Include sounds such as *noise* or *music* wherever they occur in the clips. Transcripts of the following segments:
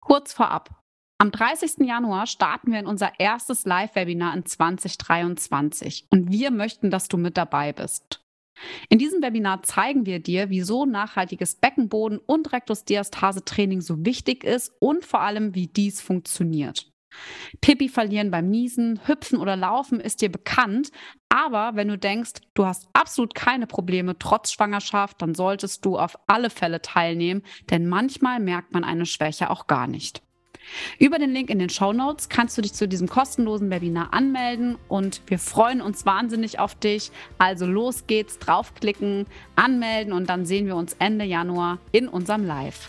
Kurz vorab. Am 30. Januar starten wir in unser erstes Live-Webinar in 2023 und wir möchten, dass du mit dabei bist. In diesem Webinar zeigen wir dir, wieso nachhaltiges Beckenboden- und Rektusdiastase-Training so wichtig ist und vor allem, wie dies funktioniert. Pipi verlieren beim Niesen, Hüpfen oder Laufen ist dir bekannt, aber wenn du denkst, du hast absolut keine Probleme trotz Schwangerschaft, dann solltest du auf alle Fälle teilnehmen, denn manchmal merkt man eine Schwäche auch gar nicht. Über den Link in den Show Notes kannst du dich zu diesem kostenlosen Webinar anmelden und wir freuen uns wahnsinnig auf dich. Also los geht's, draufklicken, anmelden und dann sehen wir uns Ende Januar in unserem Live.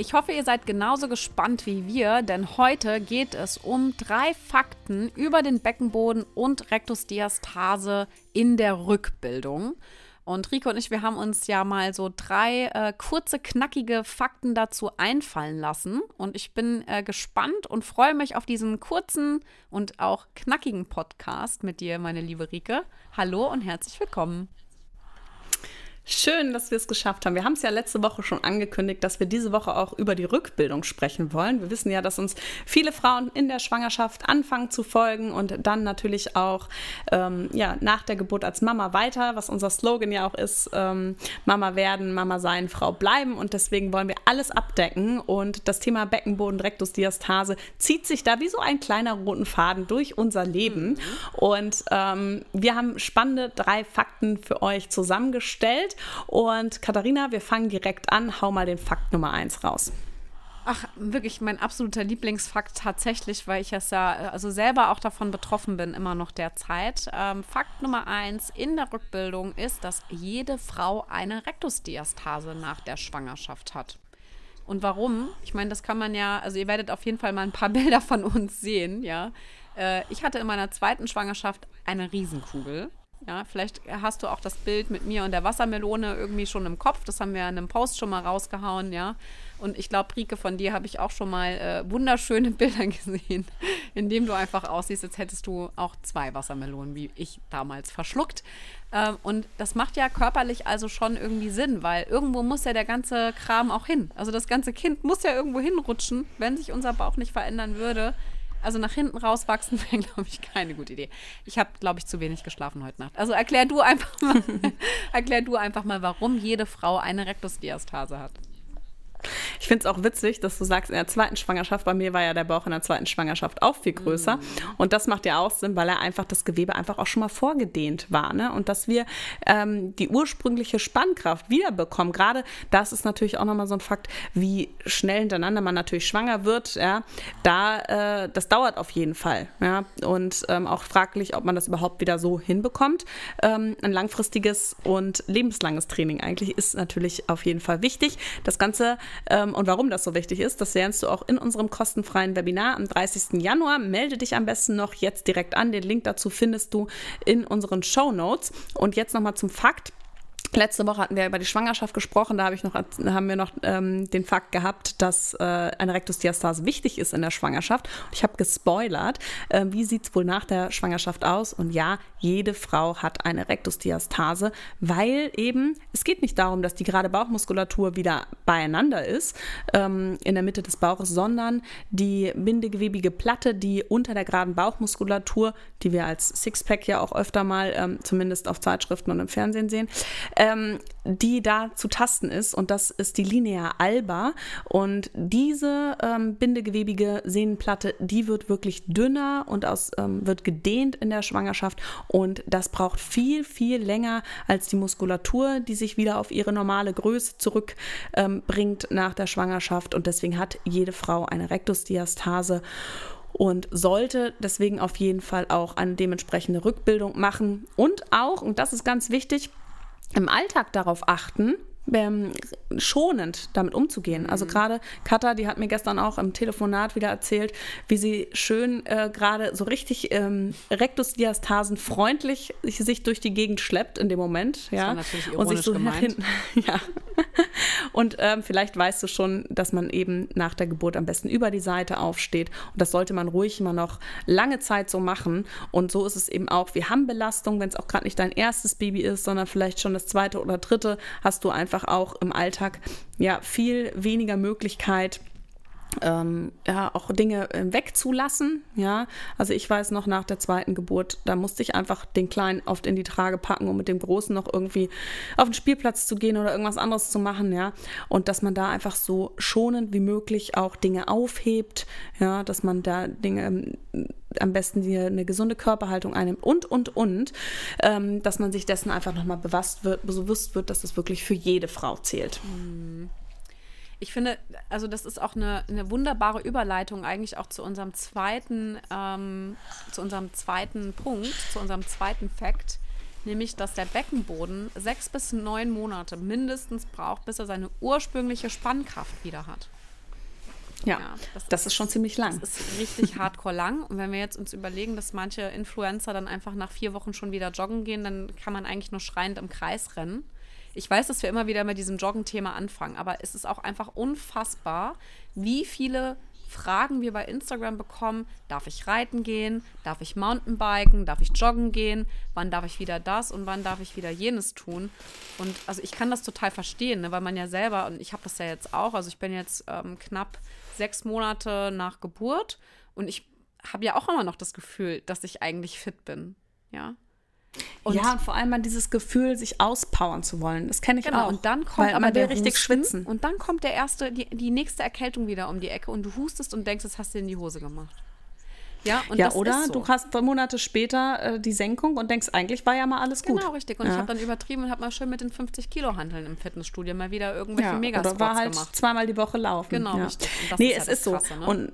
Ich hoffe, ihr seid genauso gespannt wie wir, denn heute geht es um drei Fakten über den Beckenboden und Rektusdiastase in der Rückbildung. Und Rico und ich, wir haben uns ja mal so drei äh, kurze, knackige Fakten dazu einfallen lassen. Und ich bin äh, gespannt und freue mich auf diesen kurzen und auch knackigen Podcast mit dir, meine liebe Rike. Hallo und herzlich willkommen. Schön, dass wir es geschafft haben. Wir haben es ja letzte Woche schon angekündigt, dass wir diese Woche auch über die Rückbildung sprechen wollen. Wir wissen ja, dass uns viele Frauen in der Schwangerschaft anfangen zu folgen und dann natürlich auch ähm, ja, nach der Geburt als Mama weiter, was unser Slogan ja auch ist, ähm, Mama werden, Mama sein, Frau bleiben. Und deswegen wollen wir alles abdecken. Und das Thema Beckenboden, Rektusdiastase zieht sich da wie so ein kleiner roten Faden durch unser Leben. Mhm. Und ähm, wir haben spannende drei Fakten für euch zusammengestellt. Und Katharina, wir fangen direkt an. Hau mal den Fakt Nummer eins raus. Ach, wirklich mein absoluter Lieblingsfakt tatsächlich, weil ich es ja also selber auch davon betroffen bin, immer noch derzeit. Ähm, Fakt Nummer eins in der Rückbildung ist, dass jede Frau eine Rektusdiastase nach der Schwangerschaft hat. Und warum? Ich meine, das kann man ja, also ihr werdet auf jeden Fall mal ein paar *laughs* Bilder von uns sehen, ja. Äh, ich hatte in meiner zweiten Schwangerschaft eine Riesenkugel. Ja, vielleicht hast du auch das Bild mit mir und der Wassermelone irgendwie schon im Kopf. Das haben wir in einem Post schon mal rausgehauen, ja. Und ich glaube, Rike, von dir habe ich auch schon mal äh, wunderschöne *laughs* Bilder gesehen, in dem du einfach aussiehst, als hättest du auch zwei Wassermelonen, wie ich damals verschluckt. Ähm, und das macht ja körperlich also schon irgendwie Sinn, weil irgendwo muss ja der ganze Kram auch hin. Also das ganze Kind muss ja irgendwo hinrutschen, wenn sich unser Bauch nicht verändern würde also nach hinten rauswachsen *laughs* wäre, glaube ich, keine gute Idee. Ich habe, glaube ich, zu wenig geschlafen heute Nacht. Also erklär du einfach mal, *laughs* erklär du einfach mal, warum jede Frau eine Rektusdiastase hat. Ich finde es auch witzig, dass du sagst, in der zweiten Schwangerschaft, bei mir war ja der Bauch in der zweiten Schwangerschaft auch viel größer. Mhm. Und das macht ja auch Sinn, weil er einfach das Gewebe einfach auch schon mal vorgedehnt war. Ne? Und dass wir ähm, die ursprüngliche Spannkraft wiederbekommen. Gerade das ist natürlich auch nochmal so ein Fakt, wie schnell hintereinander man natürlich schwanger wird. Ja? Da, äh, das dauert auf jeden Fall. Ja? Und ähm, auch fraglich, ob man das überhaupt wieder so hinbekommt. Ähm, ein langfristiges und lebenslanges Training eigentlich ist natürlich auf jeden Fall wichtig. Das Ganze und warum das so wichtig ist, das lernst du auch in unserem kostenfreien Webinar am 30. Januar. Melde dich am besten noch jetzt direkt an. Den Link dazu findest du in unseren Show Notes. Und jetzt nochmal zum Fakt. Letzte Woche hatten wir über die Schwangerschaft gesprochen. Da, hab ich noch, haben wir noch ähm, den Fakt gehabt, dass äh, eine Rektusdiastase wichtig ist in der Schwangerschaft. Ich habe gespoilert. Äh, wie sieht es wohl nach der Schwangerschaft aus? Und ja, jede Frau hat eine Rektusdiastase, weil eben es geht nicht darum, dass die gerade Bauchmuskulatur wieder beieinander ist ähm, in der Mitte des Bauches, sondern die bindegewebige Platte, die unter der geraden Bauchmuskulatur, die wir als Sixpack ja auch öfter mal ähm, zumindest auf Zeitschriften und im Fernsehen sehen, ähm, die da zu tasten ist. Und das ist die Linea alba. Und diese ähm, bindegewebige Sehnenplatte, die wird wirklich dünner und aus, ähm, wird gedehnt in der Schwangerschaft. Und das braucht viel, viel länger als die Muskulatur, die sich wieder auf ihre normale Größe zurückbringt ähm, nach der Schwangerschaft. Und deswegen hat jede Frau eine Rektusdiastase. und sollte deswegen auf jeden Fall auch eine dementsprechende Rückbildung machen und auch, und das ist ganz wichtig, im Alltag darauf achten, ähm, schonend damit umzugehen. Also mhm. gerade Katha, die hat mir gestern auch im Telefonat wieder erzählt, wie sie schön äh, gerade so richtig ähm, Rektusdiastasen freundlich sich durch die Gegend schleppt in dem Moment. Das ja. und sich so gemeint. hinten. *laughs* ja. Und ähm, vielleicht weißt du schon, dass man eben nach der Geburt am besten über die Seite aufsteht. Und das sollte man ruhig immer noch lange Zeit so machen. Und so ist es eben auch. Wir haben Belastung, wenn es auch gerade nicht dein erstes Baby ist, sondern vielleicht schon das zweite oder dritte, hast du einfach auch im Alltag ja viel weniger Möglichkeit, ähm, ja, auch Dinge äh, wegzulassen. Ja, also ich weiß noch nach der zweiten Geburt, da musste ich einfach den Kleinen oft in die Trage packen, um mit dem Großen noch irgendwie auf den Spielplatz zu gehen oder irgendwas anderes zu machen. Ja, und dass man da einfach so schonend wie möglich auch Dinge aufhebt. Ja, dass man da Dinge ähm, am besten die, eine gesunde Körperhaltung einnimmt und, und, und, ähm, dass man sich dessen einfach nochmal bewusst wird, bewusst wird, dass das wirklich für jede Frau zählt. Mhm. Ich finde, also das ist auch eine, eine wunderbare Überleitung eigentlich auch zu unserem zweiten, ähm, zu unserem zweiten Punkt, zu unserem zweiten Fakt, nämlich, dass der Beckenboden sechs bis neun Monate mindestens braucht, bis er seine ursprüngliche Spannkraft wieder hat. Ja, ja das, das ist, ist, schon ziemlich lang. Das ist richtig hardcore lang. Und wenn wir jetzt uns überlegen, dass manche Influencer dann einfach nach vier Wochen schon wieder joggen gehen, dann kann man eigentlich nur schreiend im Kreis rennen. Ich weiß, dass wir immer wieder mit diesem Joggen-Thema anfangen, aber es ist auch einfach unfassbar, wie viele Fragen wir bei Instagram bekommen. Darf ich reiten gehen? Darf ich Mountainbiken? Darf ich joggen gehen? Wann darf ich wieder das und wann darf ich wieder jenes tun? Und also ich kann das total verstehen, ne, weil man ja selber, und ich habe das ja jetzt auch, also ich bin jetzt ähm, knapp sechs Monate nach Geburt und ich habe ja auch immer noch das Gefühl, dass ich eigentlich fit bin. Ja. Und ja, und vor allem an dieses Gefühl, sich auspowern zu wollen. Das kenne ich genau, auch. Und dann kommt aber der richtig schwitzen. Und dann kommt der erste, die, die nächste Erkältung wieder um die Ecke und du hustest und denkst, das hast du in die Hose gemacht. Ja, ja oder so. du hast Monate später äh, die Senkung und denkst, eigentlich war ja mal alles gut. Genau, richtig. Und ja. ich habe dann übertrieben und habe mal schön mit den 50 Kilo Handeln im Fitnessstudio mal wieder irgendwelche ja, Megasquats oder war halt gemacht. zweimal die Woche laufen. Genau, ja. richtig. nee, ist es ist Krasse, so. Ne? Und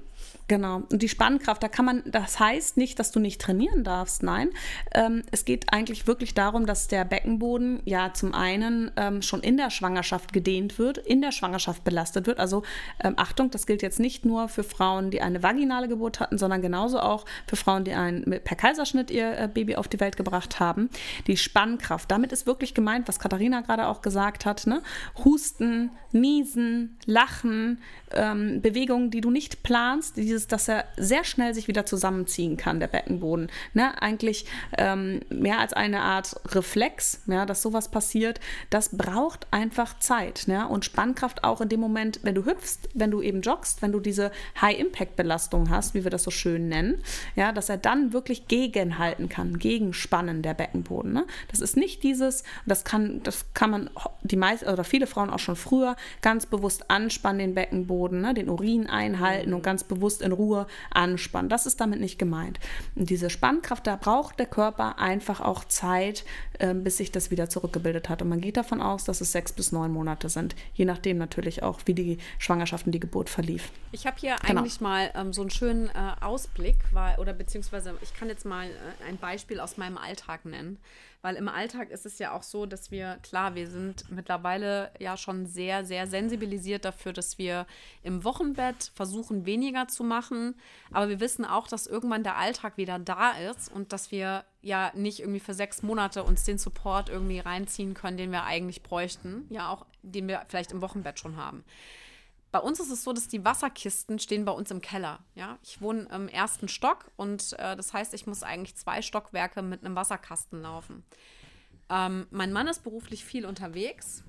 Genau. Und die Spannkraft, da kann man, das heißt nicht, dass du nicht trainieren darfst. Nein. Ähm, es geht eigentlich wirklich darum, dass der Beckenboden ja zum einen ähm, schon in der Schwangerschaft gedehnt wird, in der Schwangerschaft belastet wird. Also ähm, Achtung, das gilt jetzt nicht nur für Frauen, die eine vaginale Geburt hatten, sondern genauso auch für Frauen, die ein, per Kaiserschnitt ihr äh, Baby auf die Welt gebracht haben. Die Spannkraft, damit ist wirklich gemeint, was Katharina gerade auch gesagt hat, ne? Husten, Niesen, Lachen, ähm, Bewegungen, die du nicht planst, dieses, dass er sehr schnell sich wieder zusammenziehen kann, der Beckenboden. Ne? Eigentlich ähm, mehr als eine Art Reflex, ja, dass sowas passiert, das braucht einfach Zeit. Ne? Und Spannkraft auch in dem Moment, wenn du hüpfst, wenn du eben joggst, wenn du diese High-Impact-Belastung hast, wie wir das so schön nennen, ja, dass er dann wirklich gegenhalten kann, gegenspannen der Beckenboden. Ne? Das ist nicht dieses, das kann, das kann man die meisten oder viele Frauen auch schon früher ganz bewusst anspannen, den Beckenboden ne, den Urin einhalten und ganz bewusst in Ruhe anspannen. Das ist damit nicht gemeint. Und diese Spannkraft, da braucht der Körper einfach auch Zeit, äh, bis sich das wieder zurückgebildet hat. Und man geht davon aus, dass es sechs bis neun Monate sind, je nachdem natürlich auch, wie die Schwangerschaft und die Geburt verlief. Ich habe hier genau. eigentlich mal ähm, so einen schönen äh, Ausblick, weil, oder beziehungsweise ich kann jetzt mal äh, ein Beispiel aus meinem Alltag nennen. Weil im Alltag ist es ja auch so, dass wir, klar, wir sind mittlerweile ja schon sehr, sehr sensibilisiert dafür, dass wir im Wochenbett versuchen, weniger zu machen. Aber wir wissen auch, dass irgendwann der Alltag wieder da ist und dass wir ja nicht irgendwie für sechs Monate uns den Support irgendwie reinziehen können, den wir eigentlich bräuchten. Ja, auch den wir vielleicht im Wochenbett schon haben. Bei uns ist es so, dass die Wasserkisten stehen bei uns im Keller. Ja, ich wohne im ersten Stock und äh, das heißt, ich muss eigentlich zwei Stockwerke mit einem Wasserkasten laufen. Ähm, mein Mann ist beruflich viel unterwegs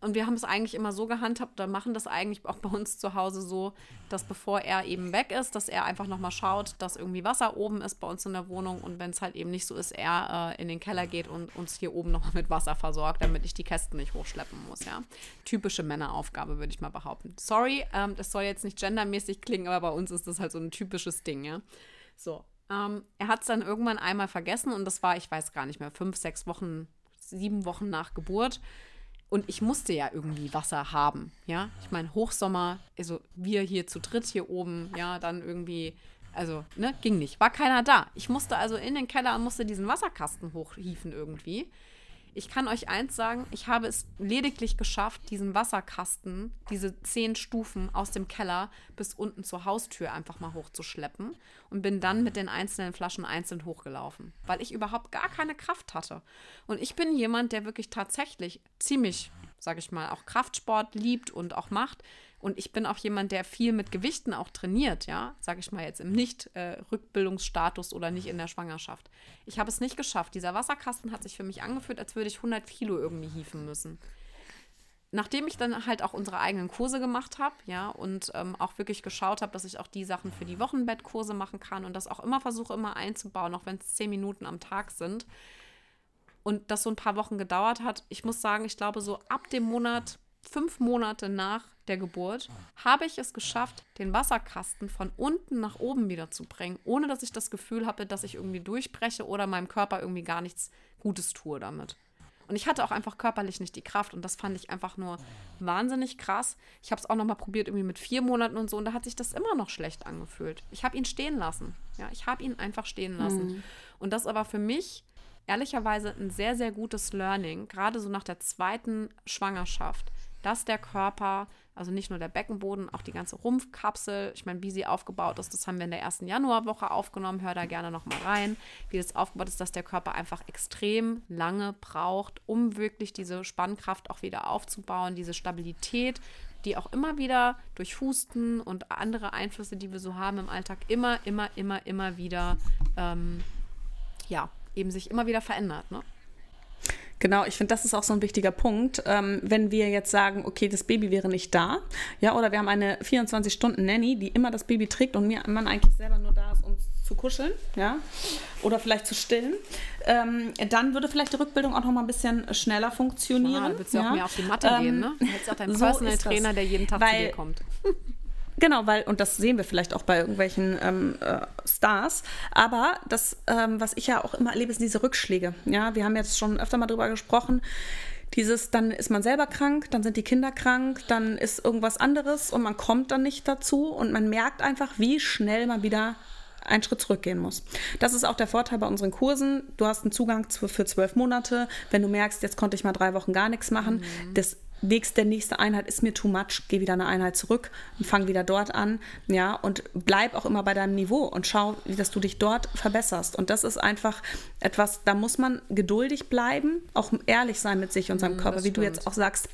und wir haben es eigentlich immer so gehandhabt, oder machen das eigentlich auch *laughs* bei uns zu Hause so, dass bevor er eben weg ist, dass er einfach nochmal schaut, dass irgendwie Wasser oben ist bei uns in der Wohnung und wenn es halt eben nicht so ist, er äh, in den Keller geht und uns hier oben nochmal mit Wasser versorgt, damit ich die Kästen nicht hochschleppen muss, ja. Typische Männeraufgabe, würde ich mal behaupten. Sorry, ähm, das soll jetzt nicht gendermäßig klingen, aber bei uns ist das halt so ein typisches Ding, ja. So. Ähm, er hat es dann irgendwann einmal vergessen und das war, ich weiß gar nicht mehr, fünf, sechs Wochen, sieben Wochen nach Geburt Und ich musste ja irgendwie Wasser haben, ja. Ich meine, Hochsommer, also wir hier zu dritt hier oben, ja, dann irgendwie, also, ne, ging nicht. War keiner da. Ich musste also in den Keller und musste diesen Wasserkasten hochhieven irgendwie. Ich kann euch eins sagen, ich habe es lediglich geschafft, diesen Wasserkasten, diese zehn Stufen aus dem Keller bis unten zur Haustür einfach mal hochzuschleppen und bin dann mit den einzelnen Flaschen einzeln hochgelaufen, weil ich überhaupt gar keine Kraft hatte. Und ich bin jemand, der wirklich tatsächlich ziemlich, sage ich mal, auch Kraftsport liebt und auch macht. Und ich bin auch jemand, der viel mit Gewichten auch trainiert, ja, sage ich mal jetzt im Nicht-Rückbildungsstatus äh, oder nicht in der Schwangerschaft. Ich habe es nicht geschafft. Dieser Wasserkasten hat sich für mich angefühlt, als würde ich 100 Kilo irgendwie hieven müssen. Nachdem ich dann halt auch unsere eigenen Kurse gemacht habe, ja, und ähm, auch wirklich geschaut habe, dass ich auch die Sachen für die Wochenbettkurse machen kann und das auch immer versuche, immer einzubauen, auch wenn es zehn Minuten am Tag sind. Und das so ein paar Wochen gedauert hat. Ich muss sagen, ich glaube, so ab dem Monat fünf Monate nach der Geburt habe ich es geschafft, den Wasserkasten von unten nach oben wieder zu bringen, ohne dass ich das Gefühl habe, dass ich irgendwie durchbreche oder meinem Körper irgendwie gar nichts Gutes tue damit. Und ich hatte auch einfach körperlich nicht die Kraft und das fand ich einfach nur wahnsinnig krass. Ich habe es auch noch mal probiert irgendwie mit vier Monaten und so und da hat sich das immer noch schlecht angefühlt. Ich habe ihn stehen lassen. Ja, ich habe ihn einfach stehen lassen. Mhm. Und das aber für mich ehrlicherweise ein sehr, sehr gutes Learning, gerade so nach der zweiten Schwangerschaft dass der Körper, also nicht nur der Beckenboden, auch die ganze Rumpfkapsel, ich meine, wie sie aufgebaut ist, das haben wir in der ersten Januarwoche aufgenommen, hör da gerne nochmal rein, wie das aufgebaut ist, dass der Körper einfach extrem lange braucht, um wirklich diese Spannkraft auch wieder aufzubauen, diese Stabilität, die auch immer wieder durch Husten und andere Einflüsse, die wir so haben im Alltag, immer, immer, immer, immer wieder, ähm, ja, eben sich immer wieder verändert. Ne? Genau, ich finde, das ist auch so ein wichtiger Punkt. Ähm, wenn wir jetzt sagen, okay, das Baby wäre nicht da, ja, oder wir haben eine 24-Stunden-Nanny, die immer das Baby trägt und mir, man eigentlich selber nur da ist, um zu kuscheln, ja, oder vielleicht zu stillen, ähm, dann würde vielleicht die Rückbildung auch noch mal ein bisschen schneller funktionieren. Ja, dann würdest du ja. auch mehr auf die Matte ähm, gehen, ne? Du hättest auch deinen so Personal Trainer, der jeden Tag Weil, zu dir kommt. *laughs* Genau, weil, und das sehen wir vielleicht auch bei irgendwelchen ähm, äh, Stars, aber das, ähm, was ich ja auch immer erlebe, sind diese Rückschläge. Ja, wir haben jetzt schon öfter mal drüber gesprochen. Dieses, dann ist man selber krank, dann sind die Kinder krank, dann ist irgendwas anderes und man kommt dann nicht dazu und man merkt einfach, wie schnell man wieder einen Schritt zurückgehen muss. Das ist auch der Vorteil bei unseren Kursen. Du hast einen Zugang für zwölf Monate. Wenn du merkst, jetzt konnte ich mal drei Wochen gar nichts machen, mhm. das nächste, nächste Einheit ist mir too much, geh wieder eine Einheit zurück und fang wieder dort an, ja, und bleib auch immer bei deinem Niveau und schau, dass du dich dort verbesserst. Und das ist einfach etwas, da muss man geduldig bleiben, auch ehrlich sein mit sich und seinem mm, Körper, wie du jetzt auch sagst,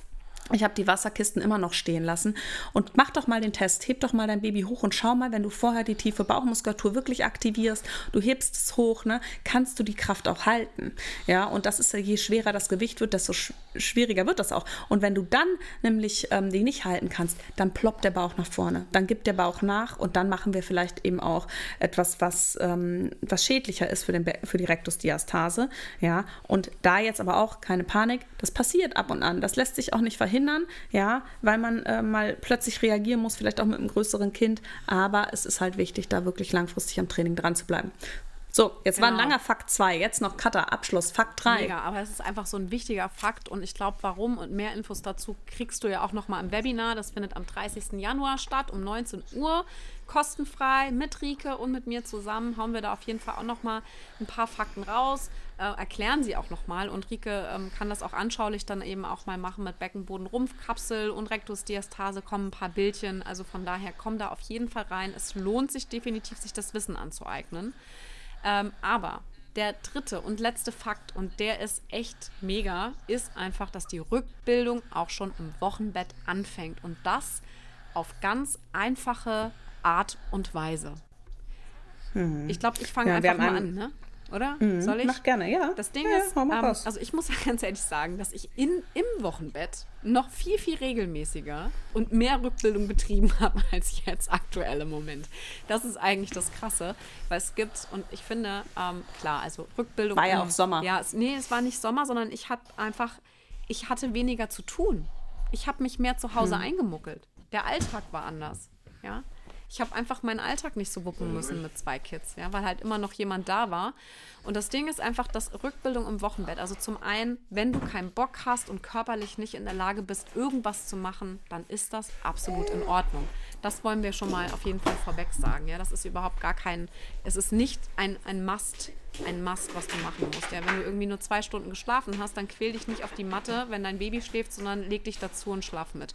ich habe die Wasserkisten immer noch stehen lassen. Und mach doch mal den Test. Heb doch mal dein Baby hoch und schau mal, wenn du vorher die tiefe Bauchmuskulatur wirklich aktivierst, du hebst es hoch, ne, kannst du die Kraft auch halten. Ja, und das ist ja, je schwerer das Gewicht wird, desto sch schwieriger wird das auch. Und wenn du dann nämlich ähm, die nicht halten kannst, dann ploppt der Bauch nach vorne. Dann gibt der Bauch nach und dann machen wir vielleicht eben auch etwas, was, ähm, was schädlicher ist für, den für die Rektusdiastase. Ja, und da jetzt aber auch keine Panik, das passiert ab und an. Das lässt sich auch nicht verhindern verhindern, ja, weil man äh, mal plötzlich reagieren muss, vielleicht auch mit einem größeren Kind. Aber es ist halt wichtig, da wirklich langfristig am Training dran zu bleiben. So, jetzt genau. war ein genau. langer Fakt 2, jetzt noch Cutter, Abschluss, Fakt 3. Mega, aber es ist einfach so ein wichtiger Fakt und ich glaube, warum und mehr Infos dazu kriegst du ja auch nochmal im Webinar. Das findet am 30. Januar statt um 19 Uhr. Kostenfrei mit Rike und mit mir zusammen hauen wir da auf jeden Fall auch nochmal ein paar Fakten raus, äh, erklären sie auch nochmal und Rike ähm, kann das auch anschaulich dann eben auch mal machen mit Beckenboden, Rumpfkapsel und Rektusdiastase kommen ein paar Bildchen. Also von daher komm da auf jeden Fall rein. Es lohnt sich definitiv, sich das Wissen anzueignen. Ähm, aber der dritte und letzte Fakt, und der ist echt mega, ist einfach, dass die Rückbildung auch schon im Wochenbett anfängt. Und das auf ganz einfache Art und Weise. Mhm. Ich glaube, ich fange ja, einfach mal an. Ne? Oder? Mhm, Soll ich? Mach gerne, ja. Das Ding ja, ist, ähm, also ich muss *laughs* ganz ehrlich sagen, dass ich in, im Wochenbett noch viel, viel regelmäßiger und mehr Rückbildung betrieben *laughs* habe als jetzt aktuell im Moment. Das ist eigentlich das Krasse, weil es gibt, und ich finde, ähm, klar, also Rückbildung. War ja auch Sommer. Ja, es, nee, es war nicht Sommer, sondern ich hatte einfach, ich hatte weniger zu tun. Ich habe mich mehr zu Hause hm. eingemuckelt. Der Alltag war anders, ja. Ich habe einfach meinen Alltag nicht so wuppen müssen mit zwei Kids, ja, weil halt immer noch jemand da war. Und das Ding ist einfach, dass Rückbildung im Wochenbett. Also zum einen, wenn du keinen Bock hast und körperlich nicht in der Lage bist, irgendwas zu machen, dann ist das absolut in Ordnung. Das wollen wir schon mal auf jeden Fall vorweg sagen. Ja, das ist überhaupt gar kein, es ist nicht ein, ein Must, ein Must, was du machen musst. Ja, wenn du irgendwie nur zwei Stunden geschlafen hast, dann quäl dich nicht auf die Matte, wenn dein Baby schläft, sondern leg dich dazu und schlaf mit.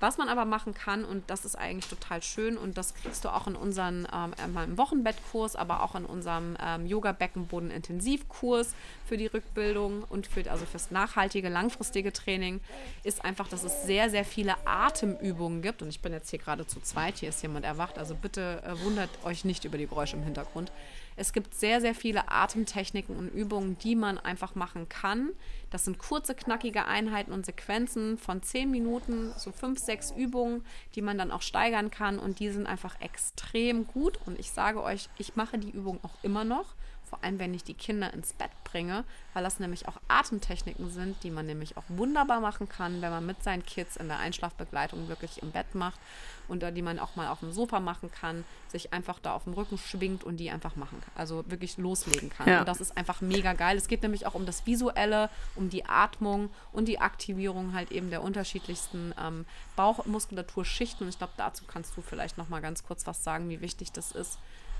Was man aber machen kann, und das ist eigentlich total schön, und das kriegst du auch in unserem ähm, Wochenbettkurs, aber auch in unserem ähm, Yoga-Beckenboden-Intensivkurs für die Rückbildung und für, also fürs nachhaltige, langfristige Training, ist einfach, dass es sehr, sehr viele Atemübungen gibt. Und ich bin jetzt hier gerade zu zweit, hier ist jemand erwacht, also bitte äh, wundert euch nicht über die Geräusche im Hintergrund. Es gibt sehr, sehr viele Atemtechniken und Übungen, die man einfach machen kann. Das sind kurze, knackige Einheiten und Sequenzen von zehn Minuten, so fünf, sechs Übungen, die man dann auch steigern kann. Und die sind einfach extrem gut. Und ich sage euch, ich mache die Übung auch immer noch vor allem wenn ich die Kinder ins Bett bringe, weil das nämlich auch Atemtechniken sind, die man nämlich auch wunderbar machen kann, wenn man mit seinen Kids in der Einschlafbegleitung wirklich im Bett macht und die man auch mal auf dem Sofa machen kann, sich einfach da auf dem Rücken schwingt und die einfach machen kann, also wirklich loslegen kann. Ja. Und das ist einfach mega geil. Es geht nämlich auch um das Visuelle, um die Atmung und die Aktivierung halt eben der unterschiedlichsten ähm, Bauchmuskulaturschichten. Und ich glaube, dazu kannst du vielleicht noch mal ganz kurz was sagen, wie wichtig das ist.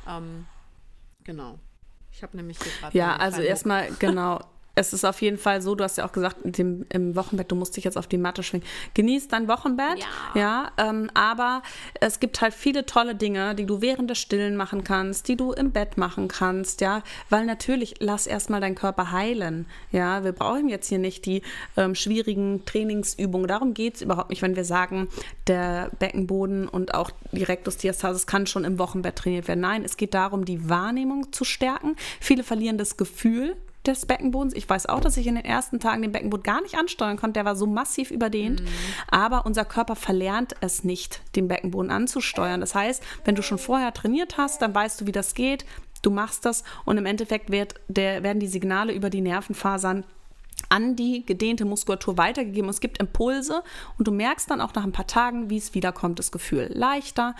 Ähm, genau. Ich habe nämlich hier gerade. Ja, also erstmal, genau es ist auf jeden Fall so, du hast ja auch gesagt, dem, im Wochenbett, du musst dich jetzt auf die Matte schwingen. Genieß dein Wochenbett, ja, ja ähm, aber es gibt halt viele tolle Dinge, die du während des Stillen machen kannst, die du im Bett machen kannst, ja, weil natürlich lass erstmal deinen Körper heilen, ja, wir brauchen jetzt hier nicht die ähm, schwierigen Trainingsübungen, darum geht es überhaupt nicht, wenn wir sagen, der Beckenboden und auch die Rektusdiastasis kann schon im Wochenbett trainiert werden. Nein, es geht darum, die Wahrnehmung zu stärken. Viele verlieren das Gefühl, des Beckenbodens. Ich weiß auch, dass ich in den ersten Tagen den Beckenboden gar nicht ansteuern konnte. Der war so massiv überdehnt. Mhm. Aber unser Körper verlernt es nicht, den Beckenboden anzusteuern. Das heißt, wenn du schon vorher trainiert hast, dann weißt du, wie das geht. Du machst das und im Endeffekt wird der, werden die Signale über die Nervenfasern an die gedehnte Muskulatur weitergegeben. Es gibt Impulse und du merkst dann auch nach ein paar Tagen, wie es wiederkommt, das Gefühl leichter,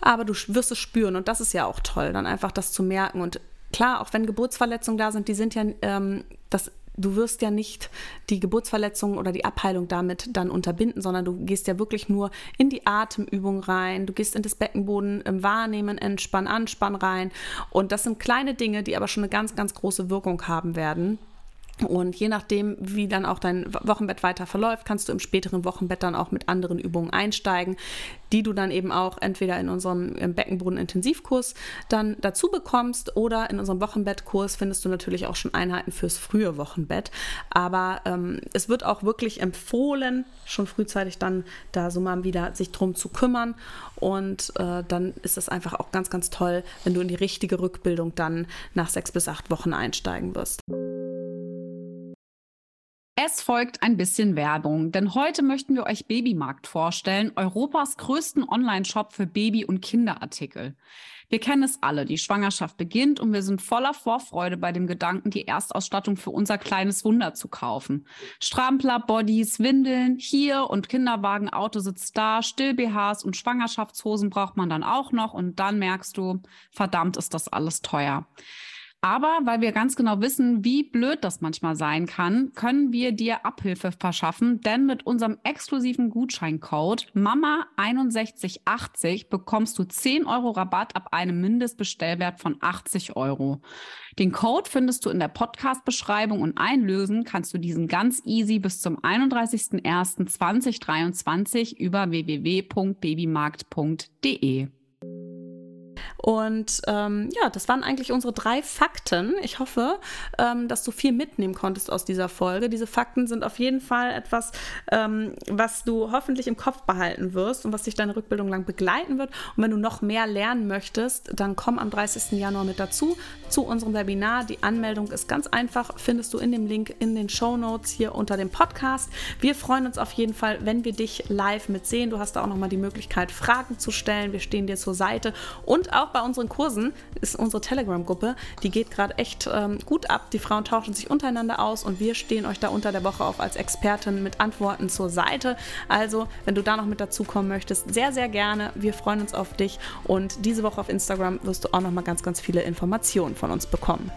aber du wirst es spüren und das ist ja auch toll, dann einfach das zu merken und klar, auch wenn Geburtsverletzungen da sind, die sind ja, ähm, das, du wirst ja nicht die Geburtsverletzung oder die Abheilung damit dann unterbinden, sondern du gehst ja wirklich nur in die Atemübung rein, du gehst in das Beckenboden im Wahrnehmen, Entspann, Anspann rein. Und das sind kleine Dinge, die aber schon eine ganz, ganz große Wirkung haben werden. Und je nachdem, wie dann auch dein Wochenbett weiter verläuft, kannst du im späteren Wochenbett dann auch mit anderen Übungen einsteigen, die du dann eben auch entweder in unserem Beckenboden-Intensivkurs dann dazu bekommst oder in unserem Wochenbettkurs findest du natürlich auch schon Einheiten fürs frühe Wochenbett. Aber ähm, es wird auch wirklich empfohlen, schon frühzeitig dann da so mal wieder sich drum zu kümmern. Und äh, dann ist es einfach auch ganz, ganz toll, wenn du in die richtige Rückbildung dann nach sechs bis acht Wochen einsteigen wirst. Es folgt ein bisschen Werbung, denn heute möchten wir euch Babymarkt vorstellen, Europas größten Online-Shop für Baby- und Kinderartikel. Wir kennen es alle, die Schwangerschaft beginnt und wir sind voller Vorfreude bei dem Gedanken, die Erstausstattung für unser kleines Wunder zu kaufen. Strampler, Bodies, Windeln, hier und Kinderwagen, Autositz da, Still-BHs und Schwangerschaftshosen braucht man dann auch noch und dann merkst du, verdammt ist das alles teuer. Aber weil wir ganz genau wissen, wie blöd das manchmal sein kann, können wir dir Abhilfe verschaffen, denn mit unserem exklusiven Gutscheincode MAMA6180 bekommst du 10 Euro Rabatt ab einem Mindestbestellwert von 80 Euro. Den Code findest du in der Podcast-Beschreibung und einlösen kannst du diesen ganz easy bis zum 31.01.2023 über www.babymarkt.de. Und ähm, ja, das waren eigentlich unsere drei Fakten. Ich hoffe, ähm, dass du viel mitnehmen konntest aus dieser Folge. Diese Fakten sind auf jeden Fall etwas, ähm, was du hoffentlich im Kopf behalten wirst und was dich deine Rückbildung lang begleiten wird. Und wenn du noch mehr lernen möchtest, dann komm am 30. Januar mit dazu zu unserem Webinar. Die Anmeldung ist ganz einfach, findest du in dem Link in den Show Notes hier unter dem Podcast. Wir freuen uns auf jeden Fall, wenn wir dich live mitsehen. Du hast da auch nochmal die Möglichkeit, Fragen zu stellen. Wir stehen dir zur Seite und auch auch bei unseren Kursen ist unsere Telegram-Gruppe, die geht gerade echt ähm, gut ab. Die Frauen tauschen sich untereinander aus und wir stehen euch da unter der Woche auch als Expertin mit Antworten zur Seite. Also, wenn du da noch mit dazukommen möchtest, sehr, sehr gerne. Wir freuen uns auf dich und diese Woche auf Instagram wirst du auch noch mal ganz, ganz viele Informationen von uns bekommen.